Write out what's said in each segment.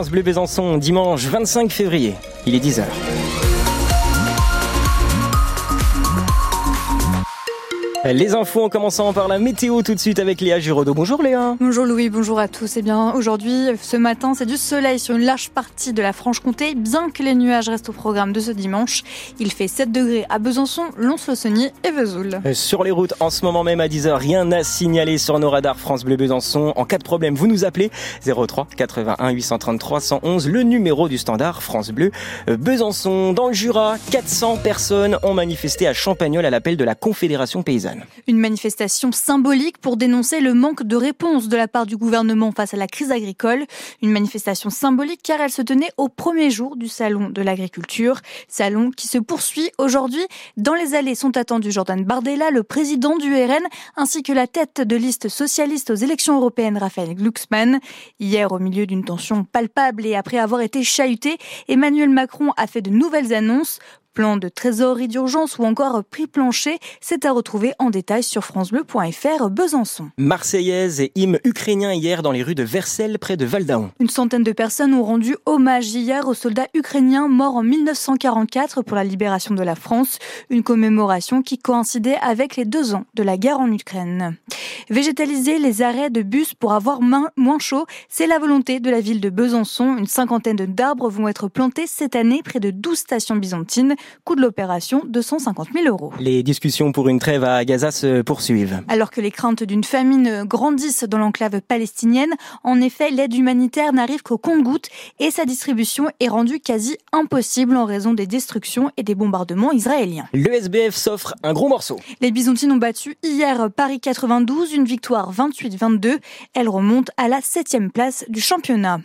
France Bleu Besançon, dimanche 25 février, il est 10h. Les infos en commençant par la météo tout de suite avec Léa Giraudot. Bonjour Léa. Bonjour Louis, bonjour à tous. Eh bien, aujourd'hui, ce matin, c'est du soleil sur une large partie de la Franche-Comté, bien que les nuages restent au programme de ce dimanche. Il fait 7 degrés à Besançon, Lons-le-Saunier et Vesoul. Euh, sur les routes, en ce moment même à 10h, rien à signaler sur nos radars France Bleu Besançon. En cas de problème, vous nous appelez 03 81 833 111, le numéro du standard France Bleu euh, Besançon. Dans le Jura, 400 personnes ont manifesté à Champagnol à l'appel de la Confédération paysanne. Une manifestation symbolique pour dénoncer le manque de réponse de la part du gouvernement face à la crise agricole. Une manifestation symbolique car elle se tenait au premier jour du Salon de l'agriculture. Salon qui se poursuit aujourd'hui. Dans les allées sont attendus Jordan Bardella, le président du RN, ainsi que la tête de liste socialiste aux élections européennes, Raphaël Glucksmann. Hier, au milieu d'une tension palpable et après avoir été chahuté, Emmanuel Macron a fait de nouvelles annonces plan de trésorerie d'urgence ou encore prix plancher, c'est à retrouver en détail sur francebleu.fr Besançon. Marseillaise et hymne ukrainien hier dans les rues de Versailles près de Valdaon. Une centaine de personnes ont rendu hommage hier aux soldats ukrainiens morts en 1944 pour la libération de la France, une commémoration qui coïncidait avec les deux ans de la guerre en Ukraine. Végétaliser les arrêts de bus pour avoir moins chaud, c'est la volonté de la ville de Besançon. Une cinquantaine d'arbres vont être plantés cette année près de 12 stations byzantines. Coût de l'opération 250 000 euros. Les discussions pour une trêve à Gaza se poursuivent. Alors que les craintes d'une famine grandissent dans l'enclave palestinienne, en effet, l'aide humanitaire n'arrive qu'au compte-gouttes et sa distribution est rendue quasi impossible en raison des destructions et des bombardements israéliens. Le SBF s'offre un gros morceau. Les Byzantines ont battu hier Paris 92, une victoire 28-22. Elle remonte à la septième place du championnat.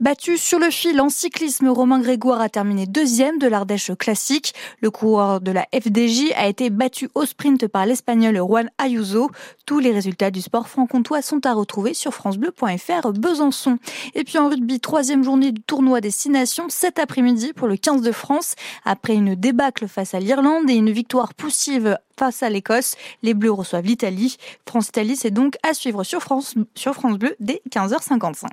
Battu sur le fil en cyclisme, Romain Grégoire a terminé deuxième de l'Ardèche classique. Le coureur de la FDJ a été battu au sprint par l'Espagnol Juan Ayuso. Tous les résultats du sport franc-comtois sont à retrouver sur francebleu.fr Besançon. Et puis en rugby, troisième journée du tournoi des Six Nations cet après-midi pour le 15 de France. Après une débâcle face à l'Irlande et une victoire poussive face à l'Écosse, les Bleus reçoivent l'Italie. France-Italie, c'est donc à suivre sur France, sur France Bleu dès 15h55.